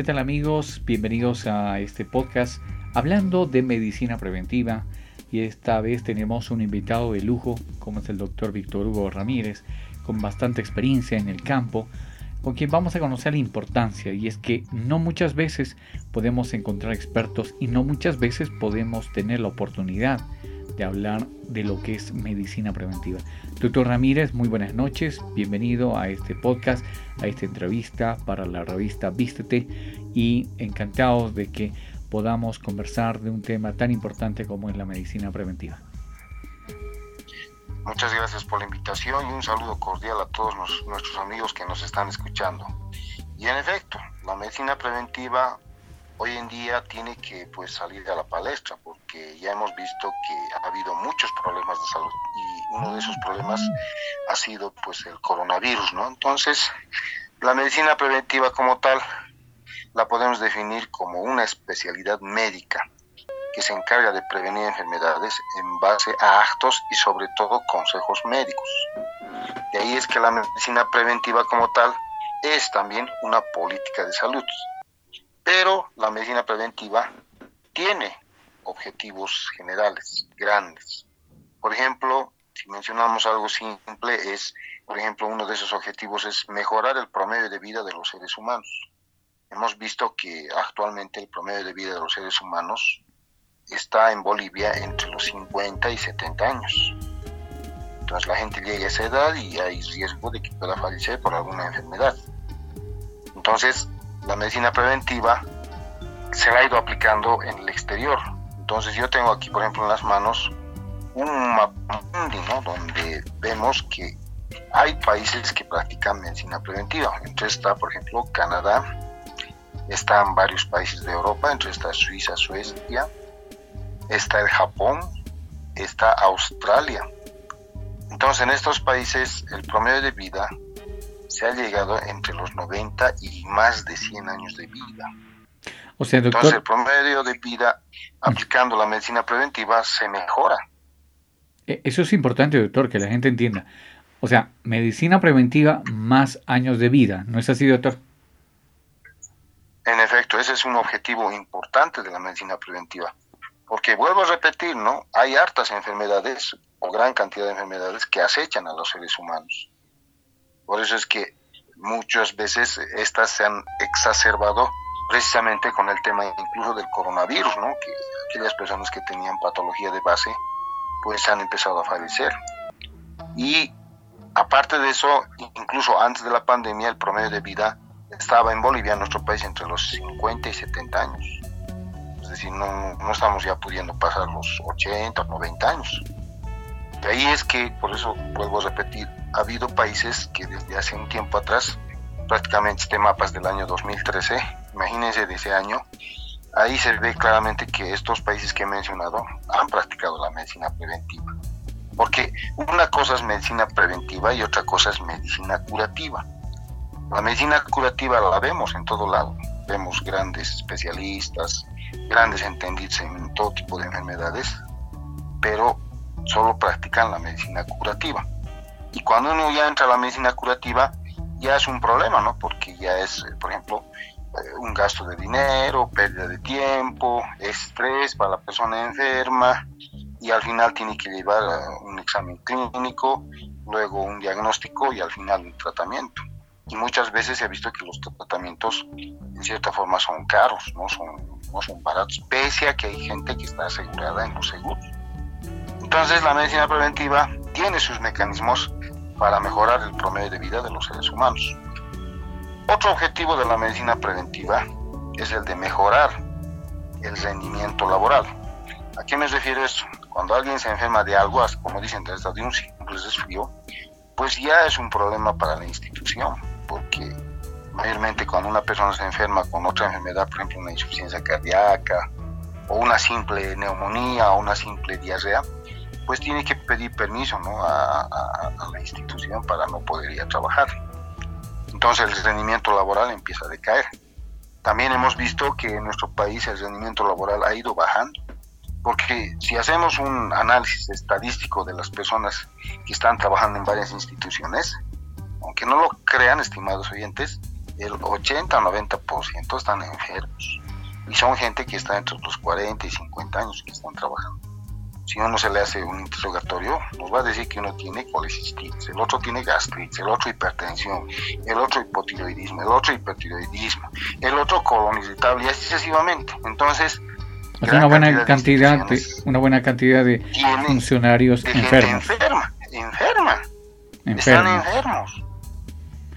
¿Qué tal amigos? Bienvenidos a este podcast hablando de medicina preventiva y esta vez tenemos un invitado de lujo como es el doctor Víctor Hugo Ramírez con bastante experiencia en el campo con quien vamos a conocer la importancia y es que no muchas veces podemos encontrar expertos y no muchas veces podemos tener la oportunidad de hablar de lo que es medicina preventiva. Doctor Ramírez, muy buenas noches, bienvenido a este podcast, a esta entrevista para la revista Vístete y encantados de que podamos conversar de un tema tan importante como es la medicina preventiva. Muchas gracias por la invitación y un saludo cordial a todos nuestros amigos que nos están escuchando. Y en efecto, la medicina preventiva hoy en día tiene que pues salir a la palestra porque ya hemos visto que ha habido muchos problemas de salud y uno de esos problemas ha sido pues el coronavirus, ¿no? Entonces, la medicina preventiva como tal la podemos definir como una especialidad médica que se encarga de prevenir enfermedades en base a actos y sobre todo consejos médicos. De ahí es que la medicina preventiva como tal es también una política de salud. Pero la medicina preventiva tiene objetivos generales, grandes. Por ejemplo, si mencionamos algo simple, es, por ejemplo, uno de esos objetivos es mejorar el promedio de vida de los seres humanos. Hemos visto que actualmente el promedio de vida de los seres humanos está en Bolivia entre los 50 y 70 años. Entonces la gente llega a esa edad y hay riesgo de que pueda fallecer por alguna enfermedad. Entonces la medicina preventiva se ha ido aplicando en el exterior. Entonces yo tengo aquí, por ejemplo, en las manos un mapa ¿no? donde vemos que hay países que practican medicina preventiva. Entonces está, por ejemplo, Canadá, están varios países de Europa, entre está Suiza, Suecia, está el Japón, está Australia. Entonces en estos países el promedio de vida se ha llegado entre los 90 y más de 100 años de vida. O sea, doctor... Entonces el promedio de vida aplicando la medicina preventiva se mejora. E, eso es importante, doctor, que la gente entienda. O sea, medicina preventiva más años de vida, ¿no es así, doctor? En efecto, ese es un objetivo importante de la medicina preventiva. Porque vuelvo a repetir, ¿no? Hay hartas enfermedades o gran cantidad de enfermedades que acechan a los seres humanos. Por eso es que muchas veces estas se han exacerbado precisamente con el tema incluso del coronavirus, ¿no? Que aquellas personas que tenían patología de base pues han empezado a fallecer. Y aparte de eso, incluso antes de la pandemia, el promedio de vida estaba en Bolivia, en nuestro país, entre los 50 y 70 años es decir, no, no estamos ya pudiendo pasar los 80 o 90 años. De ahí es que, por eso vuelvo a repetir, ha habido países que desde hace un tiempo atrás, prácticamente este mapa es del año 2013, imagínense de ese año, ahí se ve claramente que estos países que he mencionado han practicado la medicina preventiva. Porque una cosa es medicina preventiva y otra cosa es medicina curativa. La medicina curativa la vemos en todo lado. Vemos grandes especialistas, grandes entendidos en todo tipo de enfermedades, pero solo practican la medicina curativa. Y cuando uno ya entra a la medicina curativa, ya es un problema, ¿no? Porque ya es, por ejemplo, un gasto de dinero, pérdida de tiempo, estrés para la persona enferma y al final tiene que llevar un examen clínico, luego un diagnóstico y al final un tratamiento. Y muchas veces ha visto que los tratamientos en cierta forma son caros, no son no son baratos, pese a que hay gente que está asegurada en los seguros. Entonces la medicina preventiva tiene sus mecanismos para mejorar el promedio de vida de los seres humanos. Otro objetivo de la medicina preventiva es el de mejorar el rendimiento laboral. ¿A qué me refiero eso? Cuando alguien se enferma de algo, como dicen, de un simple resfrío, pues ya es un problema para la institución, porque mayormente cuando una persona se enferma con otra enfermedad, por ejemplo una insuficiencia cardíaca o una simple neumonía o una simple diarrea, pues tiene que pedir permiso a, la institución para no poder ir a trabajar. Entonces el rendimiento laboral empieza a decaer. También hemos visto que en nuestro país el rendimiento laboral ha ido bajando, porque si hacemos un análisis estadístico de las personas que están trabajando en varias instituciones, aunque no lo crean, estimados oyentes, el 80-90% están enfermos. Y son gente que está entre los 40 y 50 años que están trabajando. Si uno se le hace un interrogatorio, nos va a decir que uno tiene colecistitis, el otro tiene gastritis, el otro hipertensión, el otro hipotiroidismo, el otro hipertiroidismo, el otro colon irritable y así sucesivamente. Entonces, es una buena cantidad, de, una buena cantidad de funcionarios enfermos. Enferma, enferma, Están enfermos.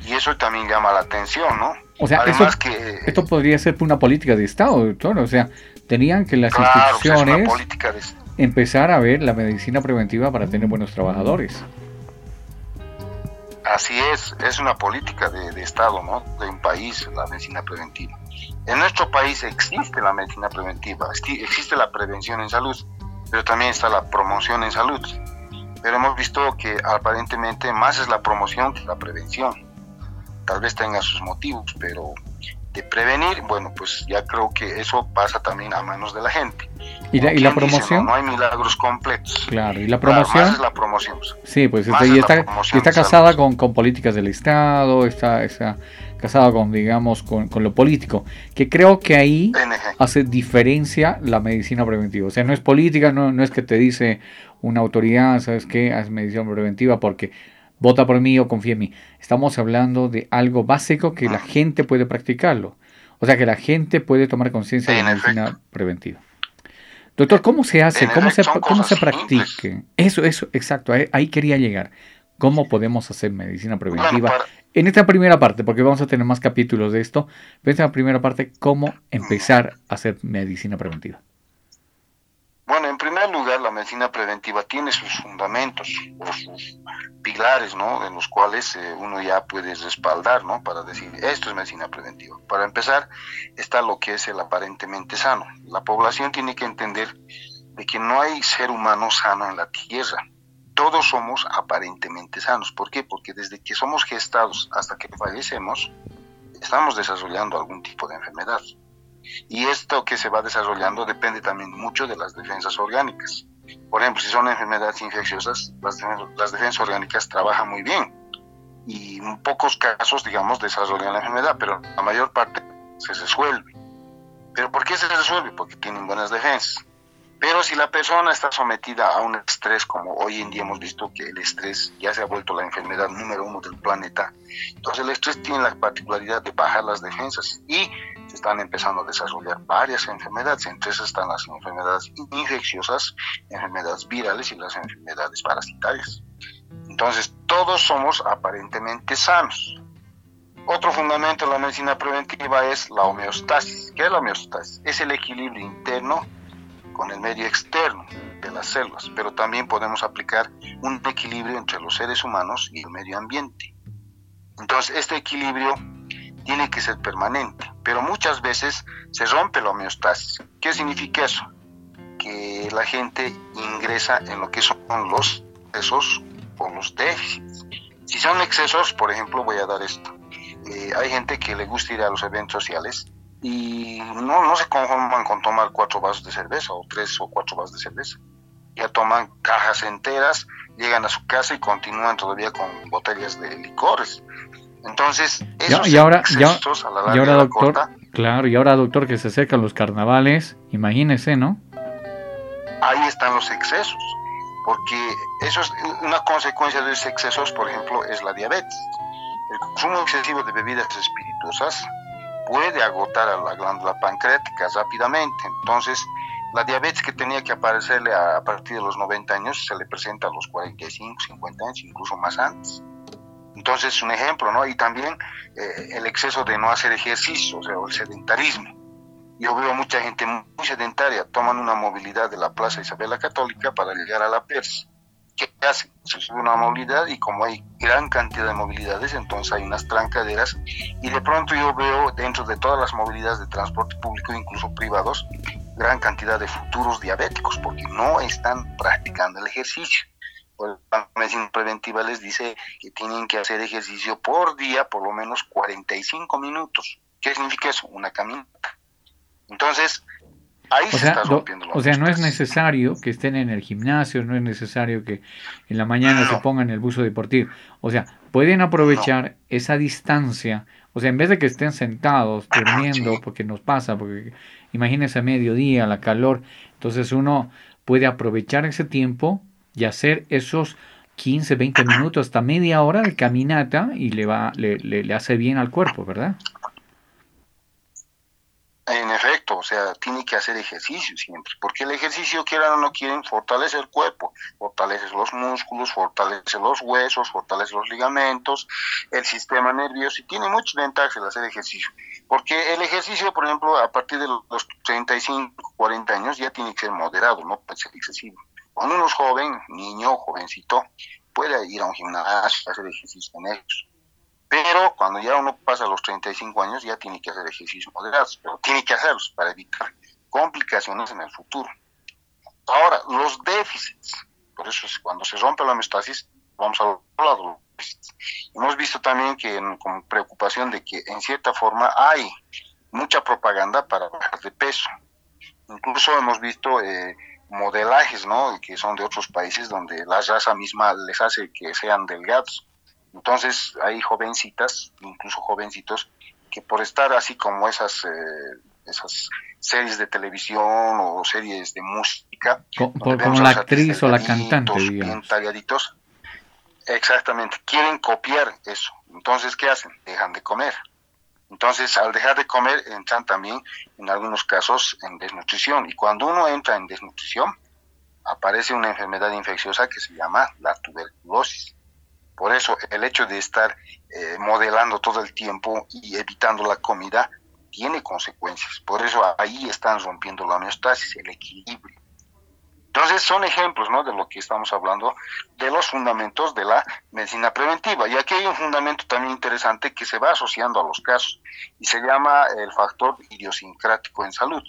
Y eso también llama la atención, ¿no? O sea, que, esto podría ser una política de Estado, doctor. O sea, tenían que las instituciones empezar a ver la medicina preventiva para tener buenos trabajadores. Así es, es una política de, Estado, ¿no? De un país, la medicina preventiva. En nuestro país existe la medicina preventiva, existe la prevención en salud, pero también está la promoción en salud. Pero hemos visto que aparentemente más es la promoción que la prevención tal vez tenga sus motivos, pero de prevenir, bueno, pues ya creo que eso pasa también a manos de la gente. ¿Y la, y la promoción? no, hay milagros completos. Claro, ¿y la promoción? es la promoción. Sí, pues está, y está, está casada con, con, políticas del Estado, está, está casada con, digamos, con, con, lo político, que creo que ahí hace diferencia la medicina preventiva. O sea, no es política, no, no es que te dice una autoridad, ¿sabes qué? Haz medicina preventiva porque vota por mí o confía en mí. Estamos hablando de algo básico que la gente puede practicarlo. O sea, que la gente puede tomar conciencia de la medicina preventiva. Doctor, ¿cómo se hace? ¿Cómo se, cómo se practique? Eso, eso, exacto, ahí, quería llegar. ¿Cómo podemos hacer medicina preventiva? En esta primera parte, porque vamos a tener más capítulos de esto, pero en esta primera parte, ¿cómo empezar a hacer medicina preventiva? Bueno, en primer lugar, medicina preventiva tiene sus fundamentos o sus pilares, ¿no? En los cuales eh, uno ya puede respaldar, ¿no? Para decir, esto es medicina preventiva. Para empezar, está lo que es el aparentemente sano. La población tiene que entender de que no hay ser humano sano en la tierra. Todos somos aparentemente sanos. ¿Por qué? Porque desde que somos gestados hasta que fallecemos, estamos desarrollando algún tipo de enfermedad. Y esto que se va desarrollando depende también mucho de las defensas orgánicas. Por ejemplo, si son enfermedades infecciosas, las, defensas orgánicas trabajan muy bien y en pocos casos, digamos, desarrollan la enfermedad, pero la mayor parte se resuelve. ¿Pero por qué se resuelve? Porque tienen buenas defensas. Pero si la persona está sometida a un estrés, como hoy en día hemos visto que el estrés ya se ha vuelto la enfermedad número uno del planeta, entonces el estrés tiene la particularidad de bajar las defensas y están empezando a desarrollar varias enfermedades, entre esas están las enfermedades infecciosas, enfermedades virales y las enfermedades parasitarias. Entonces todos somos aparentemente sanos. Otro fundamento de la medicina preventiva es la homeostasis. ¿Qué es la homeostasis? Es el equilibrio interno con el medio externo de las células, pero también podemos aplicar un equilibrio entre los seres humanos y el medio ambiente. Entonces, este equilibrio tiene que ser permanente, pero muchas veces se rompe la homeostasis. ¿Qué significa eso? Que la gente ingresa en lo que son los excesos o los déficits. Si son excesos, por ejemplo, voy a dar esto. Eh, hay gente que le gusta ir a los eventos sociales y no, no se conforman con tomar cuatro vasos de cerveza o tres o cuatro vasos de cerveza. Ya toman cajas enteras, llegan a su casa y continúan todavía con botellas de licores. Entonces, esos y ahora, ya, y ahora doctor, claro, y ahora doctor que se secan los carnavales, imagínese, ¿no? Ahí están los excesos, porque eso es una consecuencia de esos excesos, por ejemplo, es la diabetes. El consumo excesivo de bebidas espirituosas puede agotar a la glándula pancreática rápidamente. Entonces, la diabetes que tenía que aparecerle a, partir de los 90 años se le presenta a los 45, 50 años, incluso más antes. Entonces, un ejemplo, ¿no? Y también eh, el exceso de no hacer ejercicio, o sea, el sedentarismo. Yo veo mucha gente muy sedentaria, toman una movilidad de la Plaza Isabel la Católica para llegar a la PERS. ¿Qué hacen? Se sube una movilidad y como hay gran cantidad de movilidades, entonces hay unas trancaderas y de pronto yo veo dentro de todas las movilidades de transporte público, incluso privados, gran cantidad de futuros diabéticos porque no están practicando el ejercicio. Pues, la medicina preventiva les dice que tienen que hacer ejercicio por día por lo menos 45 minutos. ¿Qué significa eso? Una caminata. Entonces, Ahí o sea, o sea, no es necesario que estén en el gimnasio, no es necesario que en la mañana se pongan el buzo deportivo. O sea, pueden aprovechar esa distancia. O sea, en vez de que estén sentados durmiendo, porque nos pasa, porque imagínense a mediodía, la calor, entonces uno puede aprovechar ese tiempo y hacer esos 15, 20 minutos, hasta media hora de caminata y le, va, le, le hace bien al cuerpo, ¿verdad? En efecto, o sea, tiene que hacer ejercicio siempre, porque el ejercicio, quieran o no quieren, fortalece el cuerpo, fortalece los músculos, fortalece los huesos, fortalece los ligamentos, el sistema nervioso, y tiene muchas ventajas el hacer ejercicio. Porque el ejercicio, por ejemplo, a partir de los 35, 40 años ya tiene que ser moderado, no puede ser excesivo. Cuando uno es joven, niño, jovencito, puede ir a un gimnasio, hacer ejercicio en ellos pero cuando ya uno pasa los 35 años ya tiene que hacer ejercicios moderados, pero tiene que hacerlos para evitar complicaciones en el futuro. Ahora, los déficits, por eso es cuando se rompe la homeostasis, vamos a déficits. Hemos visto también que con preocupación de que en cierta forma hay mucha propaganda para bajar de peso. Incluso hemos visto eh, modelajes, ¿no? Que son de otros países donde la raza misma les hace que sean delgados entonces hay jovencitas, incluso jovencitos, que por estar así como esas, eh, esas series de televisión o series de música, como la actriz o la cantante, bien exactamente, quieren copiar eso. Entonces, ¿qué hacen? Dejan de comer. Entonces, al dejar de comer, entran también, en algunos casos, en desnutrición. Y cuando uno entra en desnutrición, aparece una enfermedad infecciosa que se llama la tuberculosis. Por eso el hecho de estar eh, modelando todo el tiempo y evitando la comida tiene consecuencias. Por eso ahí están rompiendo la homeostasis, el equilibrio. Entonces son ejemplos ¿no? de lo que estamos hablando, de los fundamentos de la medicina preventiva. Y aquí hay un fundamento también interesante que se va asociando a los casos y se llama el factor idiosincrático en salud.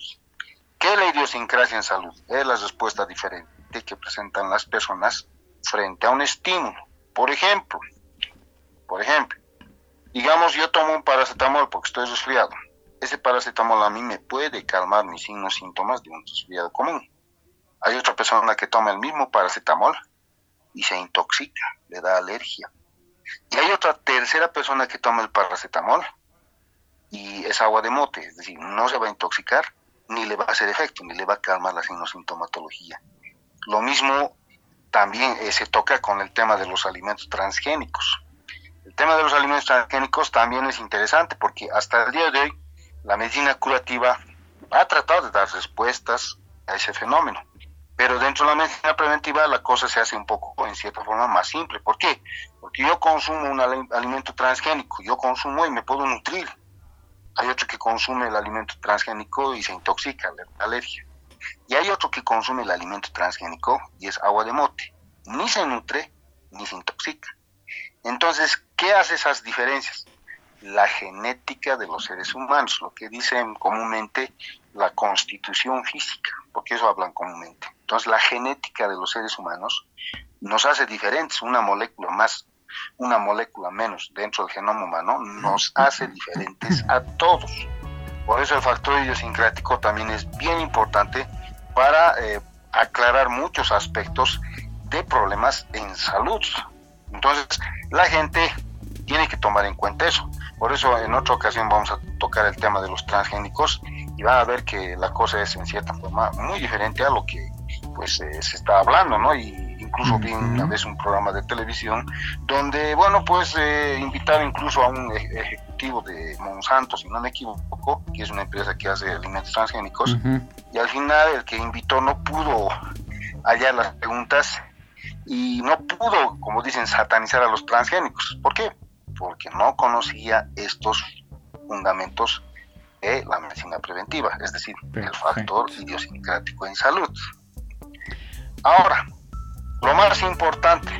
¿Qué es la idiosincrasia en salud? Es la respuesta diferente que presentan las personas frente a un estímulo. Por ejemplo, por ejemplo, digamos yo tomo un paracetamol porque estoy resfriado. Ese paracetamol a mí me puede calmar mis signos síntomas de un resfriado común. Hay otra persona que toma el mismo paracetamol y se intoxica, le da alergia. Y hay otra tercera persona que toma el paracetamol y es agua de mote, es decir, no se va a intoxicar, ni le va a hacer efecto, ni le va a calmar la sintomatología. Lo mismo también eh, se toca con el tema de los alimentos transgénicos. El tema de los alimentos transgénicos también es interesante porque hasta el día de hoy la medicina curativa ha tratado de dar respuestas a ese fenómeno. Pero dentro de la medicina preventiva la cosa se hace un poco, en cierta forma, más simple. ¿Por qué? Porque yo consumo un alimento transgénico, yo consumo y me puedo nutrir. Hay otro que consume el alimento transgénico y se intoxica, le alergia. Y hay otro que consume el alimento transgénico y es agua de mote. Ni se nutre ni se intoxica. Entonces, ¿qué hace esas diferencias? La genética de los seres humanos, lo que dicen comúnmente la constitución física, porque eso hablan comúnmente. Entonces, la genética de los seres humanos nos hace diferentes. Una molécula más, una molécula menos dentro del genoma humano nos hace diferentes a todos. Por eso el factor idiosincrático también es bien importante para eh, aclarar muchos aspectos de problemas en salud. Entonces, la gente tiene que tomar en cuenta eso. Por eso en otra ocasión vamos a tocar el tema de los transgénicos y van a ver que la cosa es en cierta forma muy diferente a lo que pues eh, se está hablando, ¿no? Y incluso vi una vez un programa de televisión donde, bueno, pues eh, invitaron incluso a un ejecutivo de Monsanto, si no me equivoco, que es una empresa que hace alimentos transgénicos, y al final el que invitó no pudo hallar las preguntas y no pudo, como dicen, satanizar a los transgénicos. ¿Por qué? Porque no conocía estos fundamentos de la medicina preventiva, es decir, el factor idiosincrático en salud. Ahora, lo más importante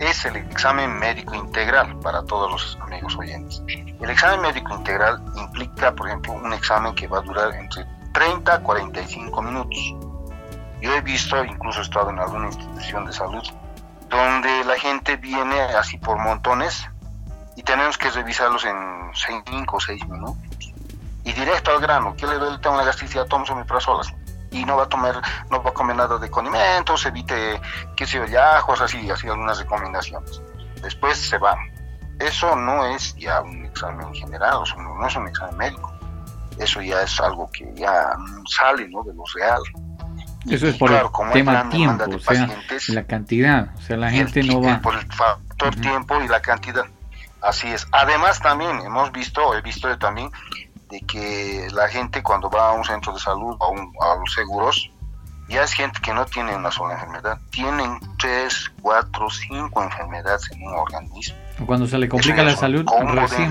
es el examen médico integral para todos los amigos oyentes. El examen médico integral implica, por ejemplo, un examen que va a durar entre 30 a 45 minutos. Yo he visto, incluso he estado en alguna institución de salud, donde la gente viene así por montones y tenemos que revisarlos en 5 o 6 minutos. y directo al grano. ¿Qué le duele? Tengo una gastritis, tomo solas y no va a tomar, no va a comer nada de condimentos, evite, qué sé yo, ajos, así, así algunas recomendaciones. Después se va. Eso no es ya un examen general, no es un examen médico. Eso ya es algo que ya sale ¿no? de lo real. Eso es por el tema tiempo, o sea, la cantidad, o sea, la gente no va... Por el factor tiempo y la cantidad, así es. Además también hemos visto, he visto también, de que la gente cuando va a un centro de salud o a, los seguros, ya es gente que no tiene una sola enfermedad, tienen tres, cuatro, cinco enfermedades en un organismo. Cuando se le complica la salud, recién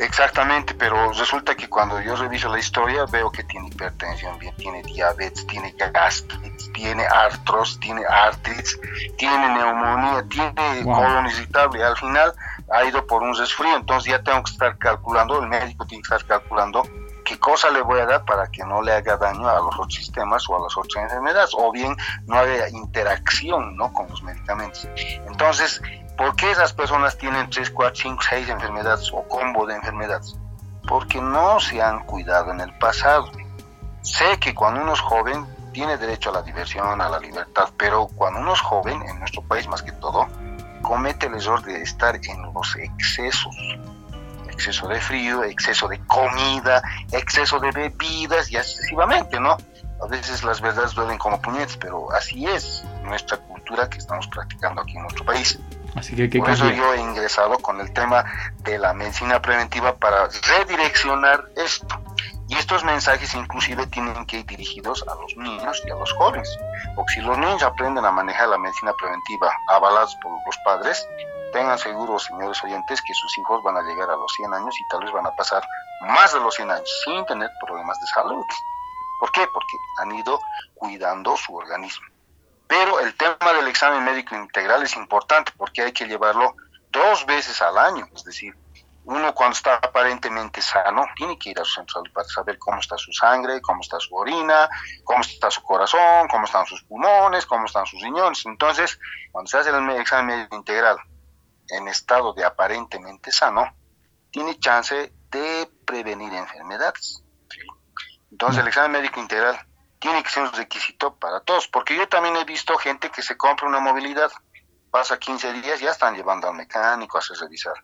Exactamente, pero resulta que cuando yo reviso la historia veo que tiene hipertensión, bien, tiene diabetes, tiene gastritis, tiene artros, tiene artritis, tiene neumonía, tiene colon irritable. Al final ha ido por un resfrío, entonces ya tengo que estar calculando, el médico tiene que estar calculando qué cosa le voy a dar para que no le haga daño a los otros sistemas o a las otras enfermedades, o bien no haya interacción ¿no? con los medicamentos. Entonces, ¿Por qué esas personas tienen 3, 4, 5, 6 enfermedades o combo de enfermedades? Porque no se han cuidado en el pasado. Sé que cuando uno es joven tiene derecho a la diversión, a la libertad, pero cuando uno es joven, en nuestro país más que todo, comete el error de estar en los excesos. Exceso de frío, exceso de comida, exceso de bebidas y excesivamente, ¿no? A veces las verdades duelen como puñetes, pero así es nuestra cultura que estamos practicando aquí en nuestro país. Así que, Por eso yo he ingresado con el tema de la medicina preventiva para redireccionar esto. Y estos mensajes inclusive tienen que ir dirigidos a los niños y a los jóvenes. Porque si los niños aprenden a manejar la medicina preventiva avalados por los padres, tengan seguros, señores oyentes, que sus hijos van a llegar a los 100 años y tal vez van a pasar más de los 100 años sin tener problemas de salud. ¿Por qué? Porque han ido cuidando su organismo. Pero el tema del examen médico integral es importante porque hay que llevarlo dos veces al año, es decir, uno cuando está aparentemente sano tiene que ir a su centro de salud para saber cómo está su sangre, cómo está su orina, cómo está su corazón, cómo están sus pulmones, cómo están sus riñones. Entonces, cuando se hace el examen médico integral en estado de aparentemente sano, tiene chance de prevenir enfermedades. Entonces, el examen médico integral tiene que ser un requisito para todos, porque yo también he visto gente que se compra una movilidad, pasa 15 días, ya están llevando al mecánico a hacer revisar.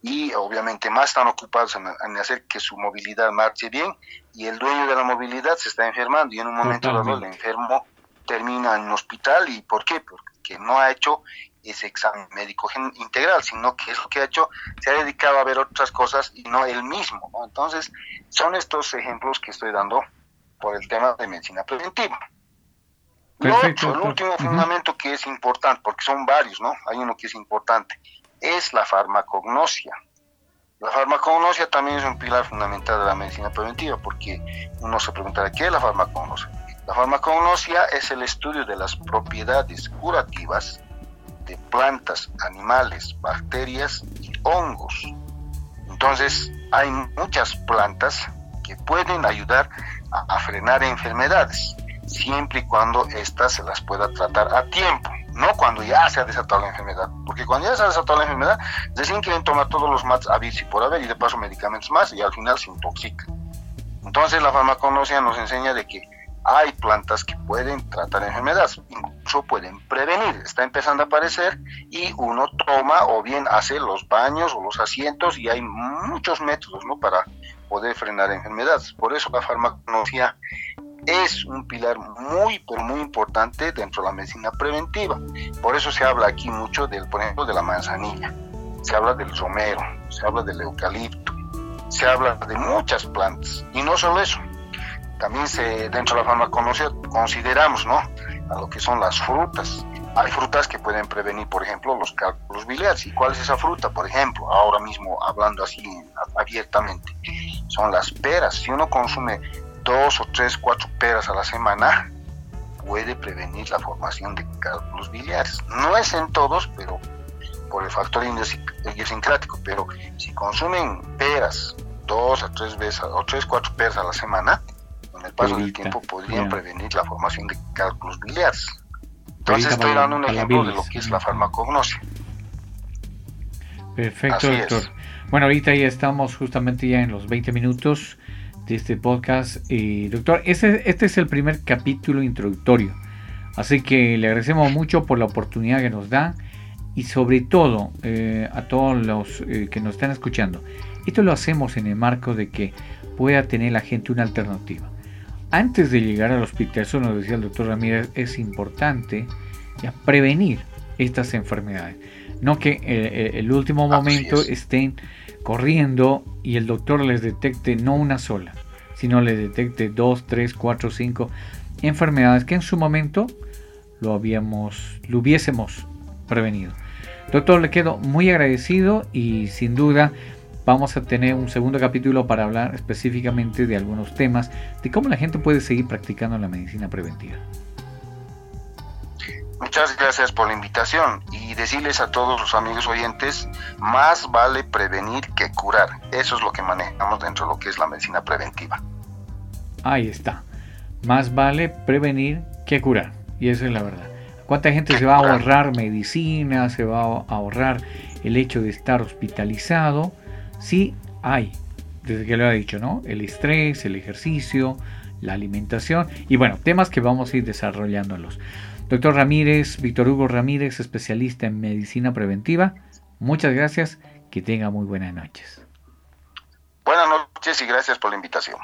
Y obviamente más están ocupados en, hacer que su movilidad marche bien y el dueño de la movilidad se está enfermando y en un momento dado el enfermo termina en un hospital. ¿Y por qué? Porque no ha hecho ese examen médico integral, sino que es lo que ha hecho, se ha dedicado a ver otras cosas y no él mismo. Entonces, son estos ejemplos que estoy dando por el tema de medicina preventiva. Perfecto, el último fundamento que es importante, porque son varios, ¿no? Hay uno que es importante, es la farmacognosia. La farmacognosia también es un pilar fundamental de la medicina preventiva, porque uno se preguntará, ¿qué es la farmacognosia? La farmacognosia es el estudio de las propiedades curativas de plantas, animales, bacterias y hongos. Entonces, hay muchas plantas que pueden ayudar a, frenar enfermedades, siempre y cuando éstas se las pueda tratar a tiempo, no cuando ya se ha desatado la enfermedad, porque cuando ya se ha desatado la enfermedad, recién quieren tomar todos los mats a y por haber y de paso medicamentos más y al final se intoxica. Entonces la farmacognosia nos enseña de que hay plantas que pueden tratar enfermedades, incluso pueden prevenir, está empezando a aparecer y uno toma o bien hace los baños o los asientos y hay muchos métodos ¿no? para poder frenar enfermedades. Por eso la farmacología es un pilar muy, pero muy importante dentro de la medicina preventiva. Por eso se habla aquí mucho, del, por ejemplo, de la manzanilla, se habla del romero, se habla del eucalipto, se habla de muchas plantas. Y no solo eso, también se, dentro de la farmacología consideramos ¿no? a lo que son las frutas. Hay frutas que pueden prevenir, por ejemplo, los cálculos biliares. ¿Y cuál es esa fruta? Por ejemplo, ahora mismo hablando así abiertamente, son las peras. Si uno consume dos o tres, cuatro peras a la semana, puede prevenir la formación de cálculos biliares. No es en todos, pero por el factor idiosincrático, pero si consumen peras dos a tres veces, o tres, cuatro peras a la semana, con el paso del tiempo podrían prevenir la formación de cálculos biliares. Entonces estoy dando un ejemplo de lo que es la farmacognosia. Perfecto, doctor. Bueno, ahorita ya estamos justamente ya en los 20 minutos de este podcast. doctor, este, este es el primer capítulo introductorio. Así que le agradecemos mucho por la oportunidad que nos da y sobre todo eh, a todos los eh, que nos están escuchando. Esto lo hacemos en el marco de que pueda tener la gente una alternativa. Antes de llegar al hospital, eso nos decía el doctor Ramírez, es importante ya prevenir estas enfermedades. No que eh, el último momento estén corriendo y el doctor les detecte no una sola, sino les detecte dos, tres, cuatro, cinco enfermedades que en su momento lo habíamos, lo hubiésemos prevenido. Doctor, le quedo muy agradecido y sin duda vamos a tener un segundo capítulo para hablar específicamente de algunos temas de cómo la gente puede seguir practicando la medicina preventiva. Muchas gracias por la invitación y decirles a todos los amigos oyentes, más vale prevenir que curar. Eso es lo que manejamos dentro de lo que es la medicina preventiva. Ahí está. Más vale prevenir que curar. Y eso es la verdad. ¿Cuánta gente se va a ahorrar medicina? Se va a ahorrar el hecho de estar hospitalizado. Sí, hay. Desde que lo ha dicho, ¿no? El estrés, el ejercicio, la alimentación y bueno, temas que vamos a ir desarrollándolos. Doctor Ramírez, Víctor Hugo Ramírez, especialista en medicina preventiva. Muchas gracias, que tenga muy buenas noches. Buenas noches y gracias por la invitación.